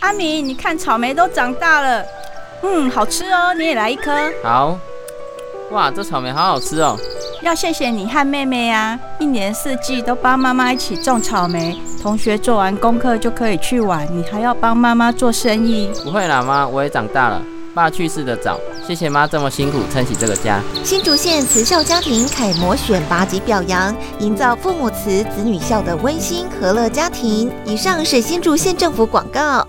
阿明，你看草莓都长大了，嗯，好吃哦，你也来一颗。好。哇，这草莓好好吃哦！要谢谢你和妹妹呀，一年四季都帮妈妈一起种草莓。同学做完功课就可以去玩，你还要帮妈妈做生意。不会啦，妈，我也长大了。爸去世的早，谢谢妈这么辛苦撑起这个家。新竹县慈孝家庭楷模选拔及表扬，营造父母慈子女孝的温馨和乐家庭。以上是新竹县政府广告。